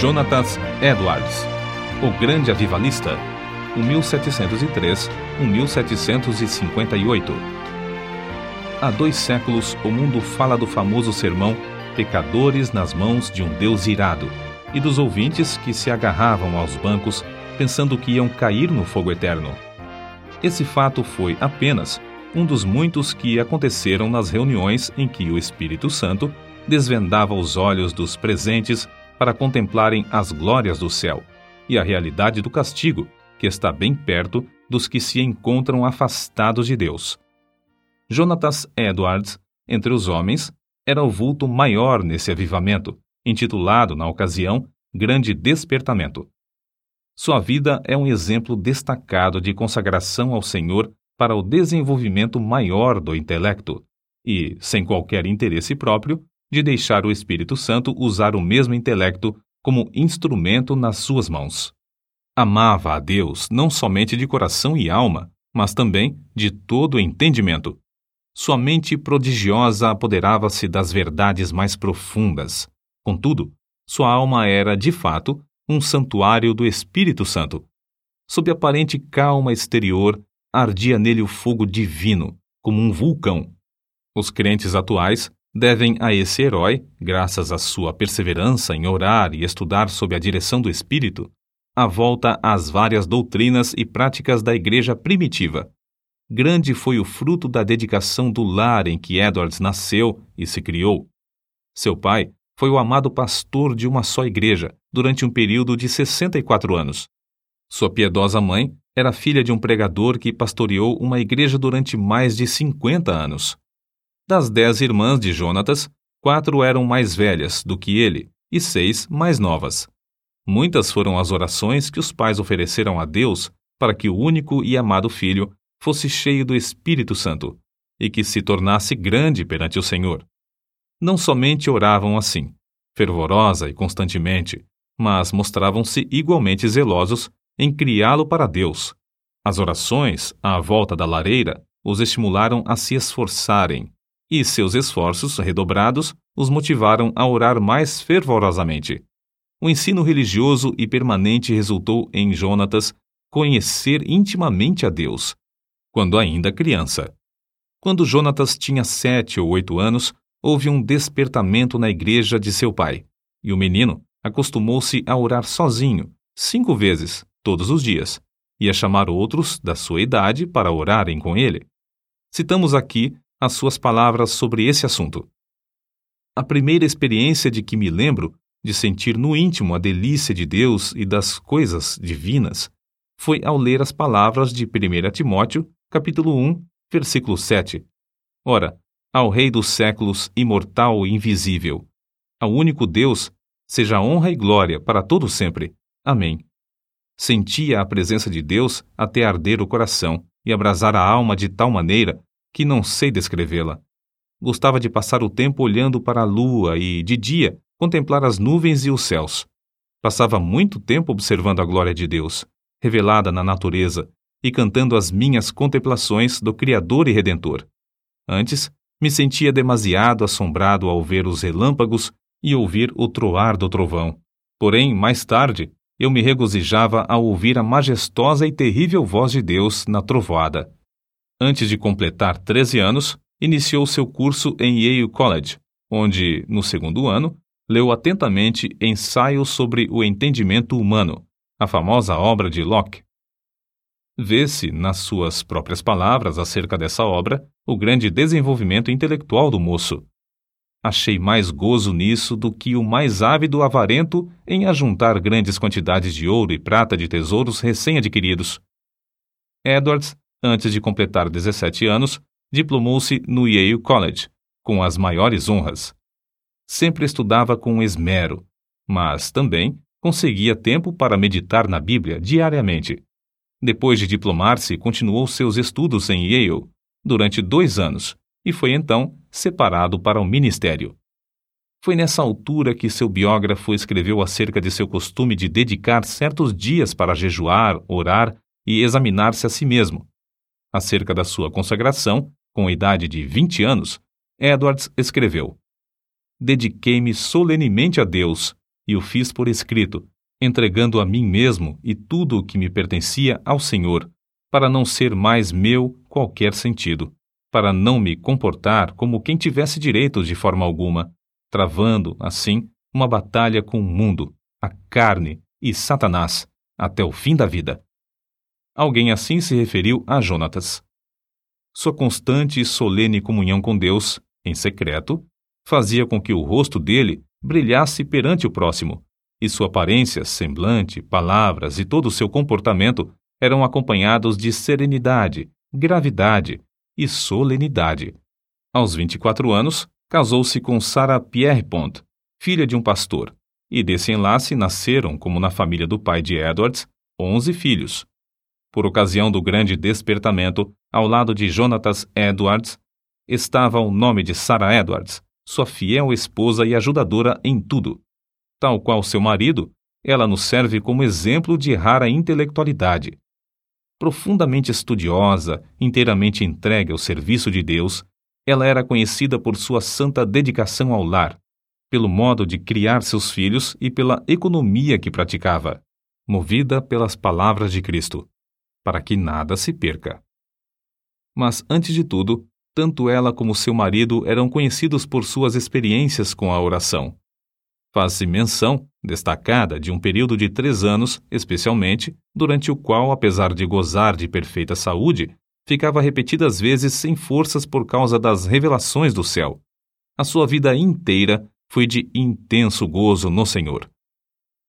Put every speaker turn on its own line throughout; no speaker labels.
Jonatas Edwards, o grande avivalista, 1703-1758. Há dois séculos, o mundo fala do famoso sermão Pecadores nas mãos de um Deus irado e dos ouvintes que se agarravam aos bancos pensando que iam cair no fogo eterno. Esse fato foi apenas um dos muitos que aconteceram nas reuniões em que o Espírito Santo desvendava os olhos dos presentes para contemplarem as glórias do céu e a realidade do castigo, que está bem perto dos que se encontram afastados de Deus. Jonatas Edwards, entre os homens, era o vulto maior nesse avivamento, intitulado, na ocasião, Grande Despertamento. Sua vida é um exemplo destacado de consagração ao Senhor para o desenvolvimento maior do intelecto e, sem qualquer interesse próprio, de deixar o Espírito Santo usar o mesmo intelecto como instrumento nas suas mãos. Amava a Deus não somente de coração e alma, mas também de todo entendimento. Sua mente prodigiosa apoderava-se das verdades mais profundas. Contudo, sua alma era, de fato, um santuário do Espírito Santo. Sob aparente calma exterior, ardia nele o fogo divino, como um vulcão. Os crentes atuais devem a esse herói, graças à sua perseverança em orar e estudar sob a direção do Espírito, a volta às várias doutrinas e práticas da Igreja primitiva. Grande foi o fruto da dedicação do lar em que Edwards nasceu e se criou. Seu pai foi o amado pastor de uma só igreja durante um período de 64 anos. Sua piedosa mãe era filha de um pregador que pastoreou uma igreja durante mais de 50 anos. Das dez irmãs de Jonatas, quatro eram mais velhas do que ele e seis mais novas. Muitas foram as orações que os pais ofereceram a Deus para que o único e amado filho fosse cheio do Espírito Santo e que se tornasse grande perante o Senhor. Não somente oravam assim, fervorosa e constantemente, mas mostravam-se igualmente zelosos em criá-lo para Deus. As orações, à volta da lareira, os estimularam a se esforçarem e seus esforços redobrados os motivaram a orar mais fervorosamente. O ensino religioso e permanente resultou em Jonatas conhecer intimamente a Deus, quando ainda criança. Quando Jonatas tinha sete ou oito anos, houve um despertamento na igreja de seu pai, e o menino acostumou-se a orar sozinho, cinco vezes, todos os dias, e a chamar outros da sua idade para orarem com ele. Citamos aqui as suas palavras sobre esse assunto. A primeira experiência de que me lembro de sentir no íntimo a delícia de Deus e das coisas divinas foi ao ler as palavras de 1 Timóteo, capítulo 1, versículo 7. Ora, ao Rei dos séculos, imortal e invisível, ao único Deus, seja honra e glória para todo sempre. Amém. Sentia a presença de Deus até arder o coração e abrasar a alma de tal maneira que não sei descrevê-la. Gostava de passar o tempo olhando para a lua e, de dia, contemplar as nuvens e os céus. Passava muito tempo observando a glória de Deus, revelada na natureza, e cantando as minhas contemplações do Criador e Redentor. Antes, me sentia demasiado assombrado ao ver os relâmpagos e ouvir o troar do trovão. Porém, mais tarde, eu me regozijava ao ouvir a majestosa e terrível voz de Deus na trovoada. Antes de completar 13 anos, iniciou seu curso em Yale College, onde, no segundo ano, leu atentamente Ensaio sobre o Entendimento Humano, a famosa obra de Locke. Vê-se, nas suas próprias palavras acerca dessa obra, o grande desenvolvimento intelectual do moço. Achei mais gozo nisso do que o mais ávido avarento em ajuntar grandes quantidades de ouro e prata de tesouros recém-adquiridos. Edwards Antes de completar 17 anos, diplomou-se no Yale College, com as maiores honras. Sempre estudava com esmero, mas também conseguia tempo para meditar na Bíblia diariamente. Depois de diplomar-se, continuou seus estudos em Yale durante dois anos e foi então separado para o ministério. Foi nessa altura que seu biógrafo escreveu acerca de seu costume de dedicar certos dias para jejuar, orar e examinar-se a si mesmo, Acerca da sua consagração, com a idade de 20 anos, Edwards escreveu: Dediquei-me solenemente a Deus e o fiz por escrito, entregando a mim mesmo e tudo o que me pertencia ao Senhor, para não ser mais meu qualquer sentido, para não me comportar como quem tivesse direitos de forma alguma, travando, assim, uma batalha com o mundo, a carne e Satanás, até o fim da vida. Alguém assim se referiu a Jonatas. Sua constante e solene comunhão com Deus, em secreto, fazia com que o rosto dele brilhasse perante o próximo, e sua aparência, semblante, palavras e todo o seu comportamento eram acompanhados de serenidade, gravidade e solenidade. Aos 24 anos, casou-se com Sarah Pierrepont, filha de um pastor, e desse enlace nasceram, como na família do pai de Edwards, onze filhos. Por ocasião do grande despertamento, ao lado de Jonatas Edwards, estava o nome de Sarah Edwards, sua fiel esposa e ajudadora em tudo. Tal qual seu marido, ela nos serve como exemplo de rara intelectualidade. Profundamente estudiosa, inteiramente entregue ao serviço de Deus, ela era conhecida por sua santa dedicação ao lar, pelo modo de criar seus filhos e pela economia que praticava, movida pelas palavras de Cristo, para que nada se perca. Mas, antes de tudo, tanto ela como seu marido eram conhecidos por suas experiências com a oração. Faz-se menção, destacada, de um período de três anos, especialmente, durante o qual, apesar de gozar de perfeita saúde, ficava repetidas vezes sem forças por causa das revelações do céu. A sua vida inteira foi de intenso gozo no Senhor.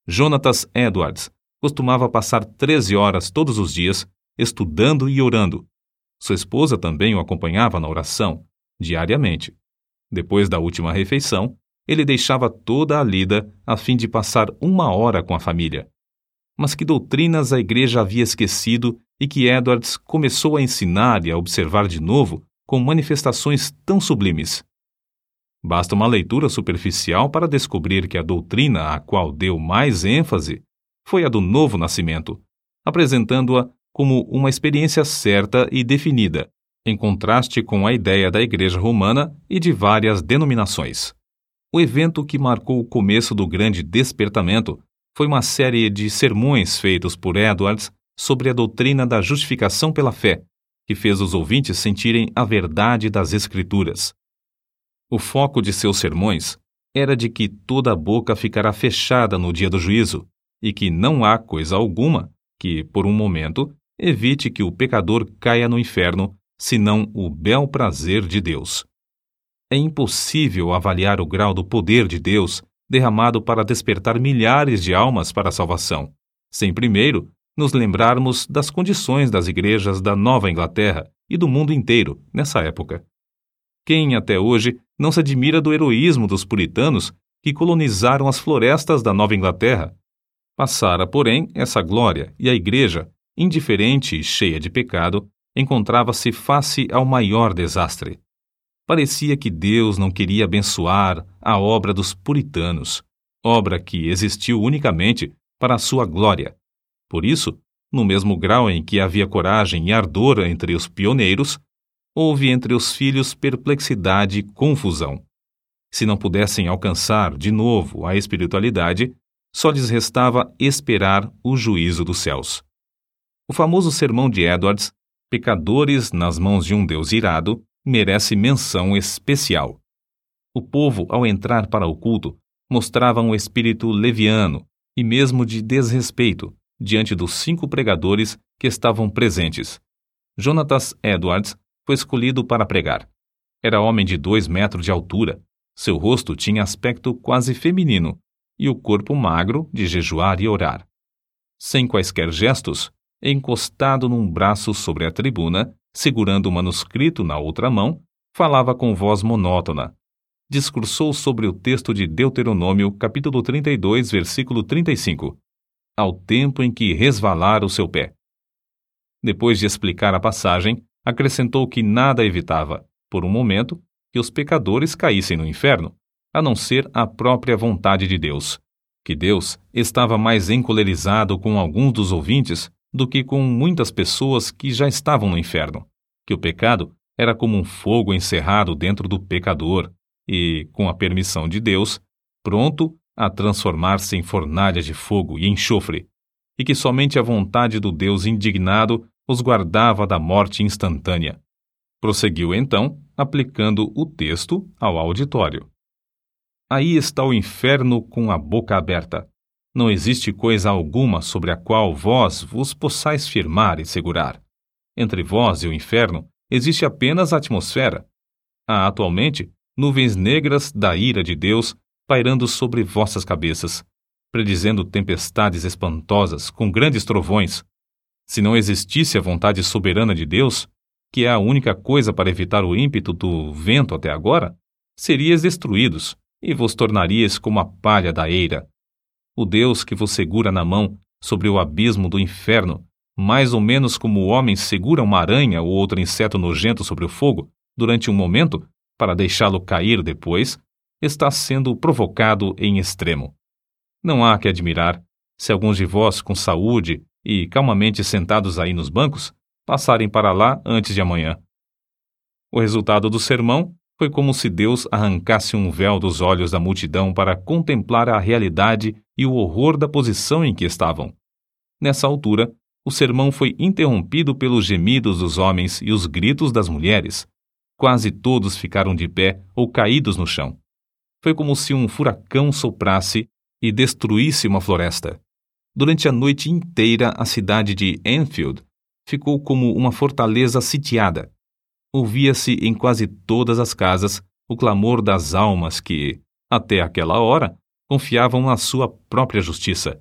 Jonatas Edwards costumava passar 13 horas todos os dias estudando e orando. Sua esposa também o acompanhava na oração, diariamente. Depois da última refeição, ele deixava toda a lida a fim de passar uma hora com a família. Mas que doutrinas a igreja havia esquecido e que Edwards começou a ensinar e a observar de novo com manifestações tão sublimes? Basta uma leitura superficial para descobrir que a doutrina a qual deu mais ênfase foi a do novo nascimento, apresentando-a como uma experiência certa e definida, em contraste com a ideia da Igreja Romana e de várias denominações. O evento que marcou o começo do grande despertamento foi uma série de sermões feitos por Edwards sobre a doutrina da justificação pela fé, que fez os ouvintes sentirem a verdade das Escrituras. O foco de seus sermões era de que toda a boca ficará fechada no dia do juízo, e que não há coisa alguma que, por um momento, evite que o pecador caia no inferno, senão o bel prazer de Deus. É impossível avaliar o grau do poder de Deus derramado para despertar milhares de almas para a salvação, sem primeiro nos lembrarmos das condições das igrejas da Nova Inglaterra e do mundo inteiro nessa época. Quem até hoje não se admira do heroísmo dos puritanos que colonizaram as florestas da Nova Inglaterra? Passara, porém, essa glória e a igreja, indiferente e cheia de pecado, encontrava-se face ao maior desastre. Parecia que Deus não queria abençoar a obra dos puritanos, obra que existiu unicamente para a sua glória. Por isso, no mesmo grau em que havia coragem e ardor entre os pioneiros, houve entre os filhos perplexidade e confusão. Se não pudessem alcançar de novo a espiritualidade, só lhes restava esperar o juízo dos céus. O famoso sermão de Edwards, Pecadores nas mãos de um Deus irado, merece menção especial. O povo, ao entrar para o culto, mostrava um espírito leviano e mesmo de desrespeito diante dos cinco pregadores que estavam presentes. Jonatas Edwards foi escolhido para pregar. Era homem de dois metros de altura. Seu rosto tinha aspecto quase feminino e o corpo magro de jejuar e orar. Sem quaisquer gestos, encostado num braço sobre a tribuna, segurando o manuscrito na outra mão, falava com voz monótona. Discursou sobre o texto de Deuteronômio, capítulo 32, versículo 35, ao tempo em que resvalara o seu pé. Depois de explicar a passagem, acrescentou que nada evitava, por um momento, que os pecadores caíssem no inferno, a não ser a própria vontade de Deus. Que Deus estava mais encolerizado com alguns dos ouvintes do que com muitas pessoas que já estavam no inferno. Que o pecado era como um fogo encerrado dentro do pecador e, com a permissão de Deus, pronto a transformar-se em fornalha de fogo e enxofre, e que somente a vontade do Deus indignado os guardava da morte instantânea. Prosseguiu então, aplicando o texto ao auditório. Aí está o inferno com a boca aberta. Não existe coisa alguma sobre a qual vós vos possais firmar e segurar. Entre vós e o inferno existe apenas a atmosfera. Há atualmente nuvens negras da ira de Deus pairando sobre vossas cabeças, predizendo tempestades espantosas com grandes trovões. Se não existisse a vontade soberana de Deus, que é a única coisa para evitar o ímpeto do vento até agora, seríeis destruídos e vos tornaríeis como a palha da eira. O Deus que vos segura na mão sobre o abismo do inferno, mais ou menos como o homem segura uma aranha ou outro inseto nojento sobre o fogo, durante um momento, para deixá-lo cair depois, está sendo provocado em extremo. Não há que admirar se alguns de vós com saúde e calmamente sentados aí nos bancos passarem para lá antes de amanhã. O resultado do sermão foi como se Deus arrancasse um véu dos olhos da multidão para contemplar a realidade e o horror da posição em que estavam. Nessa altura, o sermão foi interrompido pelos gemidos dos homens e os gritos das mulheres. Quase todos ficaram de pé ou caídos no chão. Foi como se um furacão soprasse e destruísse uma floresta. Durante a noite inteira, a cidade de Enfield ficou como uma fortaleza sitiada. Ouvia-se em quase todas as casas o clamor das almas que, até aquela hora, confiavam na sua própria justiça.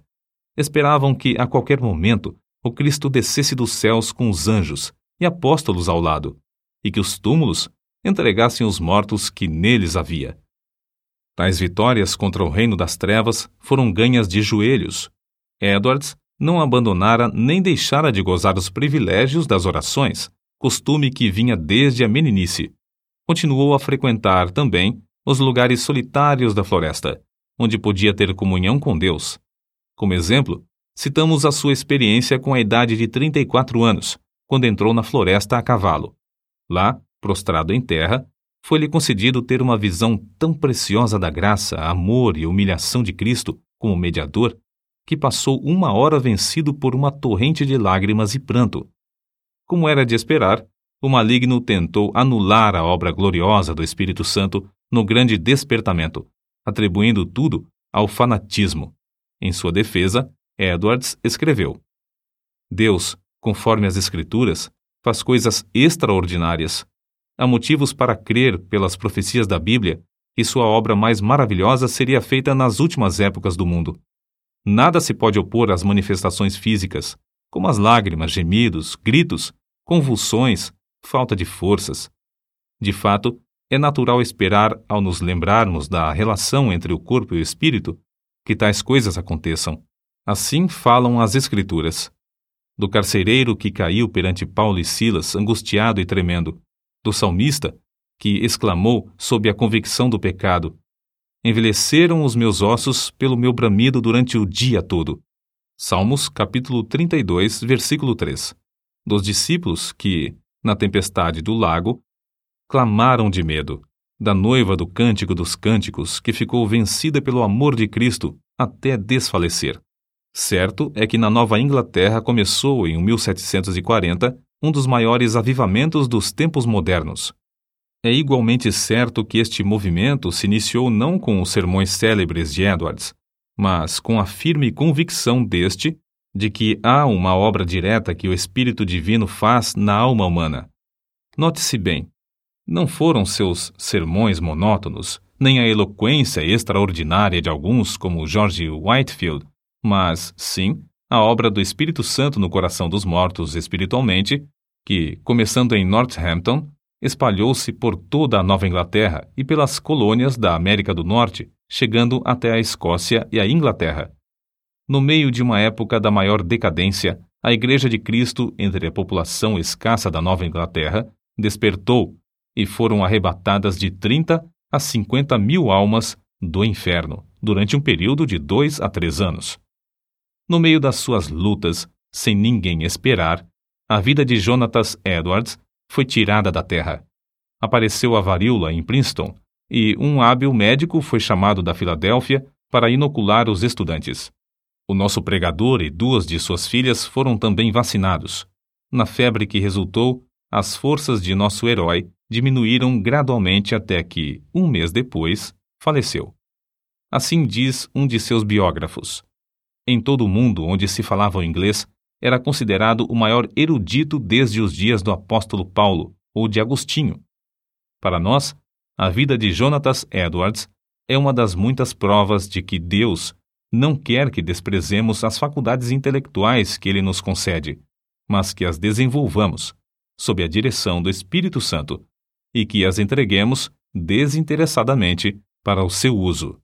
Esperavam que, a qualquer momento, o Cristo descesse dos céus com os anjos e apóstolos ao lado, e que os túmulos entregassem os mortos que neles havia. Tais vitórias contra o reino das trevas foram ganhas de joelhos. Edwards não abandonara nem deixara de gozar os privilégios das orações, costume que vinha desde a meninice. Continuou a frequentar também os lugares solitários da floresta, onde podia ter comunhão com Deus. Como exemplo, citamos a sua experiência com a idade de 34 anos, quando entrou na floresta a cavalo. Lá, prostrado em terra, foi-lhe concedido ter uma visão tão preciosa da graça, amor e humilhação de Cristo como mediador, que passou uma hora vencido por uma torrente de lágrimas e pranto. Como era de esperar, o maligno tentou anular a obra gloriosa do Espírito Santo no grande despertamento, atribuindo tudo ao fanatismo. Em sua defesa, Edwards escreveu: Deus, conforme as Escrituras, faz coisas extraordinárias, há motivos para crer, pelas profecias da Bíblia, que sua obra mais maravilhosa seria feita nas últimas épocas do mundo. Nada se pode opor às manifestações físicas, como as lágrimas, gemidos, gritos, convulsões, falta de forças. De fato, é natural esperar, ao nos lembrarmos da relação entre o corpo e o espírito, que tais coisas aconteçam. Assim falam as Escrituras. Do carcereiro que caiu perante Paulo e Silas, angustiado e tremendo, do salmista, que exclamou sob a convicção do pecado: Envelheceram os meus ossos pelo meu bramido durante o dia todo. Salmos capítulo 32, versículo 3. Dos discípulos que, na tempestade do lago, clamaram de medo, da noiva do cântico dos cânticos, que ficou vencida pelo amor de Cristo até desfalecer. Certo é que na Nova Inglaterra começou, em 1740, um dos maiores avivamentos dos tempos modernos. É igualmente certo que este movimento se iniciou não com os sermões célebres de Edwards, mas com a firme convicção deste de que há uma obra direta que o Espírito Divino faz na alma humana. Note-se bem, não foram seus sermões monótonos, nem a eloquência extraordinária de alguns como George Whitefield, mas, sim, a obra do Espírito Santo no coração dos mortos espiritualmente, que, começando em Northampton, espalhou-se por toda a Nova Inglaterra e pelas colônias da América do Norte, chegando até a Escócia e a Inglaterra. No meio de uma época da maior decadência, a Igreja de Cristo, entre a população escassa da Nova Inglaterra, despertou e foram arrebatadas de 30 a 50 mil almas do inferno durante um período de dois a três anos. No meio das suas lutas, sem ninguém esperar, a vida de Jonatas Edwards foi tirada da terra. Apareceu a varíola em Princeton e um hábil médico foi chamado da Filadélfia para inocular os estudantes. O nosso pregador e duas de suas filhas foram também vacinados. Na febre que resultou, as forças de nosso herói diminuíram gradualmente até que, um mês depois, faleceu. Assim diz um de seus biógrafos. Em todo o mundo onde se falava o inglês, era considerado o maior erudito desde os dias do apóstolo Paulo ou de Agostinho. Para nós, a vida de Jonatas Edwards é uma das muitas provas de que Deus não quer que desprezemos as faculdades intelectuais que ele nos concede, mas que as desenvolvamos, sob a direção do Espírito Santo, e que as entreguemos desinteressadamente para o seu uso.